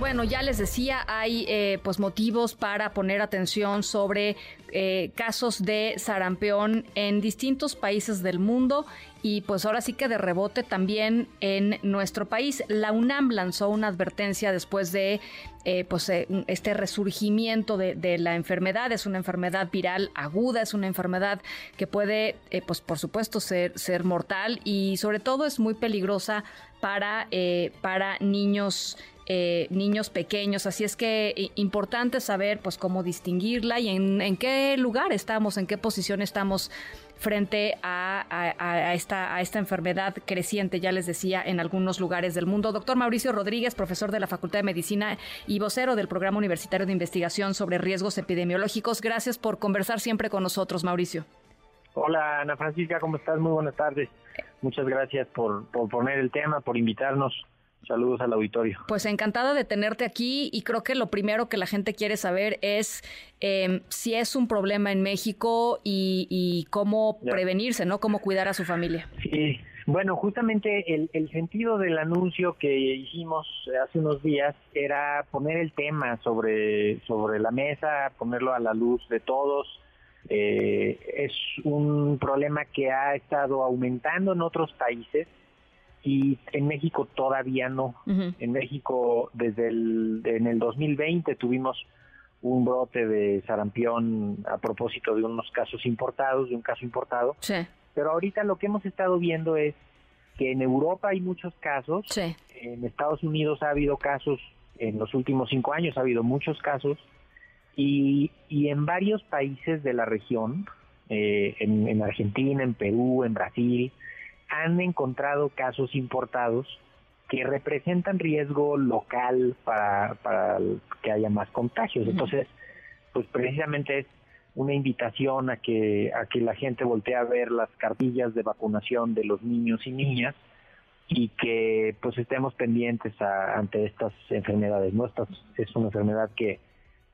Bueno, ya les decía, hay eh, pues motivos para poner atención sobre eh, casos de sarampión en distintos países del mundo y pues ahora sí que de rebote también en nuestro país. La UNAM lanzó una advertencia después de eh, pues este resurgimiento de, la enfermedad. Es una enfermedad viral aguda, es una enfermedad que puede pues por supuesto ser, ser mortal y sobre todo es muy peligrosa para, para niños eh, niños pequeños. Así es que importante saber pues cómo distinguirla y en, qué lugar estamos, en qué posición estamos frente a, esta, a esta enfermedad creciente, ya les decía, en algunos lugares del mundo. Doctor Mauricio Rodríguez, profesor de la Facultad de Medicina y vocero del Programa Universitario de Investigación sobre Riesgos Epidemiológicos. Gracias por conversar siempre con nosotros, Mauricio. Hola, Ana Francisca, ¿cómo estás? Muy buenas tardes. Muchas gracias por, por poner el tema, por invitarnos. Saludos al auditorio. Pues encantada de tenerte aquí y creo que lo primero que la gente quiere saber es em, si es un problema en México y, cómo prevenirse, ¿no? Cómo cuidar a su familia. Sí, bueno, justamente el, el, sentido del anuncio que hicimos hace unos días era poner el tema sobre, sobre la mesa, ponerlo a la luz de todos. Eh, es un problema que ha estado aumentando en otros países y en México todavía no. En México desde el en el 2020 tuvimos un brote de sarampión a propósito de unos casos importados, de un caso importado. Sí. Pero ahorita lo que hemos estado viendo es que en Europa hay muchos casos, sí. en Estados Unidos ha habido casos, en los últimos cinco años ha habido muchos casos, y, y en varios países de la región, eh, en, en Argentina, en Perú, en Brasil, han encontrado casos importados que representan riesgo local para, para que haya más contagios. Entonces, pues precisamente es una invitación a que a que la gente voltee a ver las cartillas de vacunación de los niños y niñas y que pues estemos pendientes ante estas enfermedades. ¿no? Esta es una enfermedad que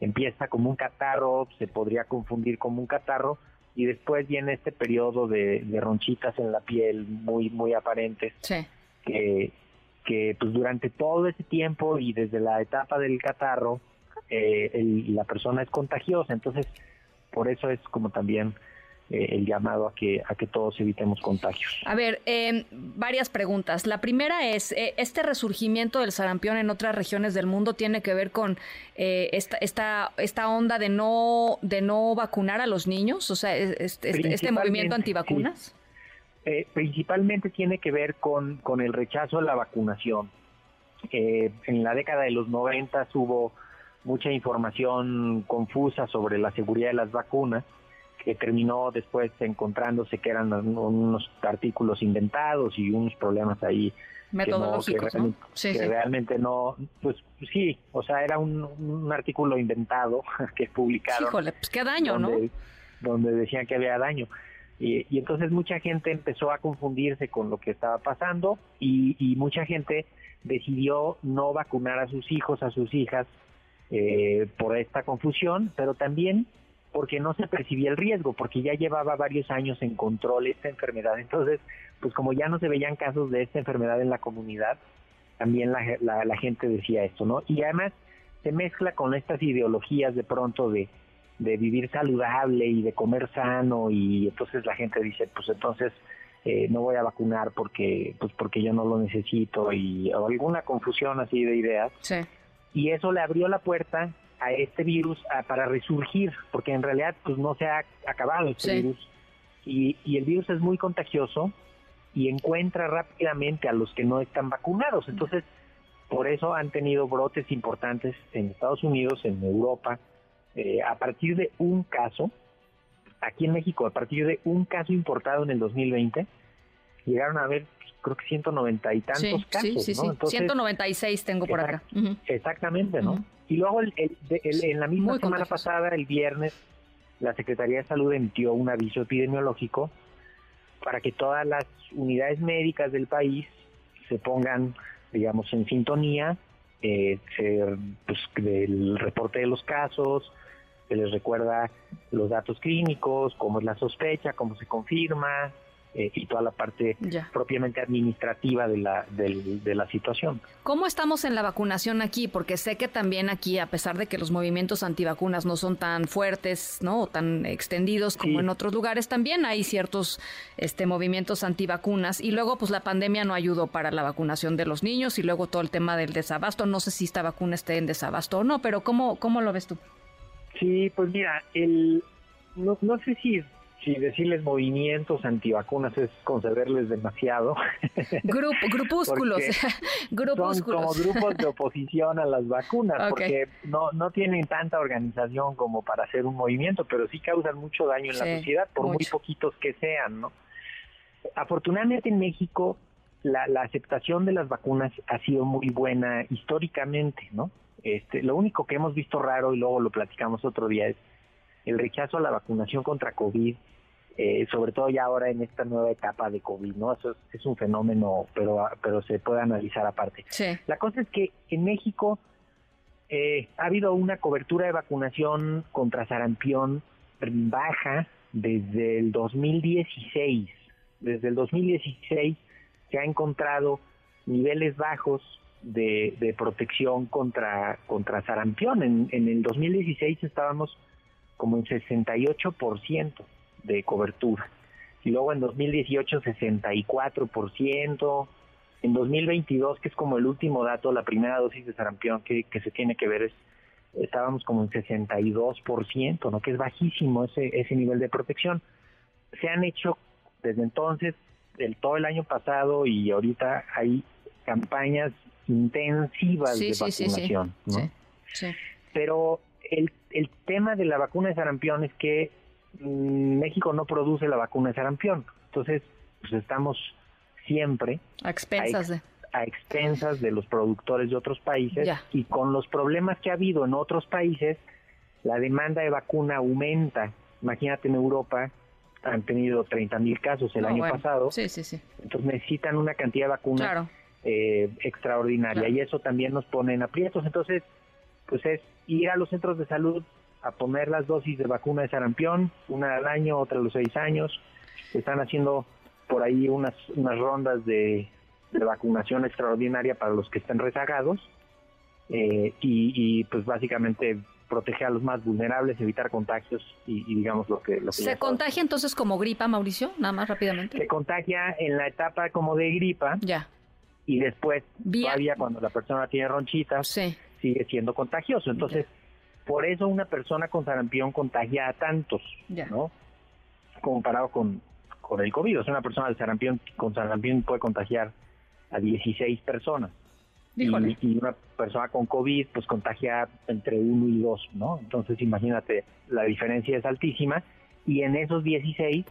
empieza como un catarro, se podría confundir como un catarro, y después viene este periodo de, ronchitas en la piel muy muy aparentes que, que pues durante todo ese tiempo y desde la etapa del catarro eh, la persona es contagiosa. Entonces por eso es como también eh, el llamado a que, a que todos evitemos contagios. A ver, eh, varias preguntas. La primera es, eh, ¿este resurgimiento del sarampión en otras regiones del mundo tiene que ver con esta, esta, esta onda de no, de no vacunar a los niños? O sea, este, este movimiento antivacunas. principalmente tiene que ver con, con el rechazo a la vacunación. en la década de los 90 hubo mucha información confusa sobre la seguridad de las vacunas que terminó después encontrándose que eran unos artículos inventados y unos problemas ahí metodológicos, que, ¿no? realmente no, pues sí, o sea, era un, artículo inventado que publicaron. Híjole, pues qué daño, donde, ¿no? Donde decían que había daño. Y, y, entonces mucha gente empezó a confundirse con lo que estaba pasando y, y mucha gente decidió no vacunar a sus hijos, a sus hijas, eh, por esta confusión, pero también porque no se percibía el riesgo, porque ya llevaba varios años en control esta enfermedad. Entonces, pues como ya no se veían casos de esta enfermedad en la comunidad, también la, la, gente decía esto, ¿no? Y además se mezcla con estas ideologías de pronto de, de vivir saludable y de comer sano y entonces la gente dice, pues entonces eh, no voy a vacunar porque pues porque yo no lo necesito y o alguna confusión así de ideas. Sí. Y eso le abrió la puerta a este virus para resurgir, porque en realidad pues no se ha acabado este virus. Y, y el virus es muy contagioso y encuentra rápidamente a los que no están vacunados. Entonces, por eso han tenido brotes importantes en Estados Unidos, en Europa, eh, a partir de un caso, aquí en México, a partir de un caso importado en el 2020, llegaron a haber creo que 190 y tantos casos. Sí, sí, sí. 196 tengo por acá. Exactamente, ¿no? Y luego el, en la misma semana pasada, el viernes, la Secretaría de Salud emitió un aviso epidemiológico para que todas las unidades médicas del país se pongan, digamos, en sintonía eh, pues, del reporte de los casos, se les recuerda los datos clínicos, cómo es la sospecha, cómo se confirma, eh, y toda la parte propiamente administrativa de la, de, la situación. ¿Cómo estamos en la vacunación aquí? Porque sé que también aquí, a pesar de que los movimientos antivacunas no son tan fuertes, ¿no? O tan extendidos como en otros lugares, también hay ciertos este, movimientos antivacunas. Y luego, pues la pandemia no ayudó para la vacunación de los niños y luego todo el tema del desabasto. No sé si esta vacuna esté en desabasto o no, pero ¿cómo, cómo lo ves tú? Sí, pues mira, el, no, no sé si si decirles movimientos antivacunas es concederles demasiado. grupúsculos. grupúsculos. Son como grupos de oposición a las vacunas, porque no, no tienen tanta organización como para hacer un movimiento, pero sí causan mucho daño en la sociedad, por muy poquitos que sean, ¿no? Afortunadamente en México la, la aceptación de las vacunas ha sido muy buena históricamente, ¿no? Este, lo único que hemos visto raro, y luego lo platicamos otro día, es el rechazo a la vacunación contra COVID, eh, sobre todo ya ahora en esta nueva etapa de COVID, ¿no? Eso es, un fenómeno, pero, pero se puede analizar aparte. La cosa es que en México eh, ha habido una cobertura de vacunación contra sarampión baja desde el 2016. Desde el 2016 se ha encontrado niveles bajos de, de protección contra, contra sarampión. En, en el 2016 estábamos como en 68% de cobertura. Y luego en 2018 64%. En 2022, que es como el último dato, la primera dosis de sarampión que, se tiene que ver es estábamos como en 62%, ¿no? Que es bajísimo ese ese nivel de protección. Se han hecho desde entonces, del todo el año pasado y ahorita hay campañas intensivas de vacunación, ¿no? Pero el, el tema de la vacuna de sarampión es que mm, México no produce la vacuna de sarampión. Entonces, pues estamos siempre a expensas de a expensas de los productores de otros países y con los problemas que ha habido en otros países, la demanda de vacuna aumenta. Imagínate en Europa, han tenido 30 mil casos el año pasado. Sí, sí, sí. Entonces necesitan una cantidad de vacunas eh, extraordinaria y eso también nos pone en aprietos. Entonces, pues es ir a los centros de salud a poner las dosis de vacuna de sarampión, una al año, otra a los seis años. Están haciendo por ahí unas, unas rondas de, vacunación extraordinaria para los que estén rezagados eh, y, pues básicamente proteger a los más vulnerables, evitar contagios y, digamos lo que... Lo ¿Se contagia entonces como gripa, Mauricio? Nada más rápidamente. Se contagia en la etapa como de gripa. Ya. Y después, todavía cuando la persona tiene ronchitas, sí sigue siendo contagioso. Entonces, por eso una persona con sarampión contagia a tantos, ¿no? Comparado con, con el COVID. O sea, una persona de sarampión, con sarampión puede contagiar a 16 personas. Y, y, una persona con COVID, pues contagia entre uno y dos, ¿no? Entonces, imagínate, la diferencia es altísima. Y en esos 16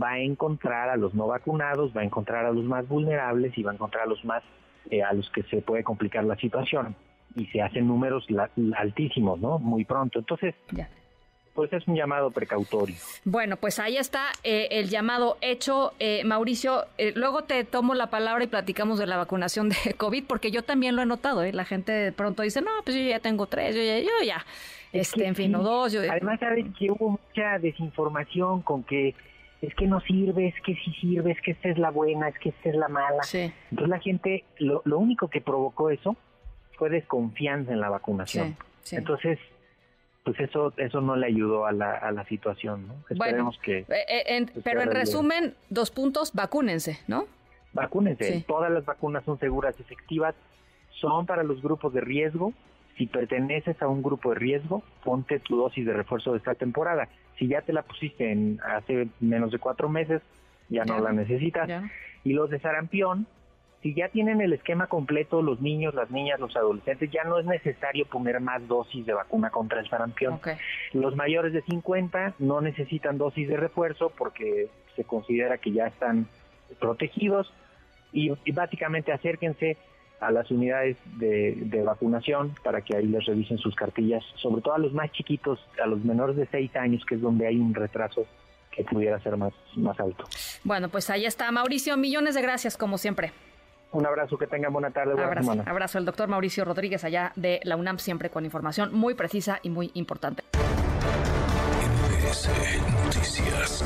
va a encontrar a los no vacunados, va a encontrar a los más vulnerables y va a encontrar a los más eh, a los que se puede complicar la situación y se hacen números altísimos, ¿no? Muy pronto. Entonces, pues es un llamado precautorio. Bueno, pues ahí está eh, el llamado hecho. Eh, Mauricio, eh, luego te tomo la palabra y platicamos de la vacunación de COVID, porque yo también lo he notado, ¿eh? La gente de pronto dice, no, pues yo ya tengo tres, yo ya, yo ya. Este, en fin, o dos. Además, sabes que hubo mucha desinformación con que es que no sirve, es que sí sirve, es que esta es la buena, es que esta es la mala. Sí. Entonces la gente, lo, lo único que provocó eso fue desconfianza en la vacunación. Entonces, pues eso eso no le ayudó a la, a la situación, ¿no? Esperemos que... Eh, eh, pero en resumen, dos puntos, vacúnense, ¿no? Vacúnense. Todas las vacunas son seguras, y efectivas, son para los grupos de riesgo. Si perteneces a un grupo de riesgo, ponte tu dosis de refuerzo de esta temporada. Si ya te la pusiste en hace menos de cuatro meses, ya, no la necesitas. Y los de sarampión, si ya tienen el esquema completo los niños, las niñas, los adolescentes, ya no es necesario poner más dosis de vacuna contra el sarampión. Los mayores de 50 no necesitan dosis de refuerzo porque se considera que ya están protegidos y, básicamente acérquense a las unidades de, vacunación para que ahí les revisen sus cartillas, sobre todo a los más chiquitos, a los menores de 6 años, que es donde hay un retraso que pudiera ser más, más alto. Bueno, pues ahí está Mauricio, millones de gracias como siempre. Un abrazo, que tengan buena tarde, buena abrazo, semana. Abrazo, el doctor Mauricio Rodríguez allá de la UNAM, siempre con información muy precisa y muy importante. Noticias.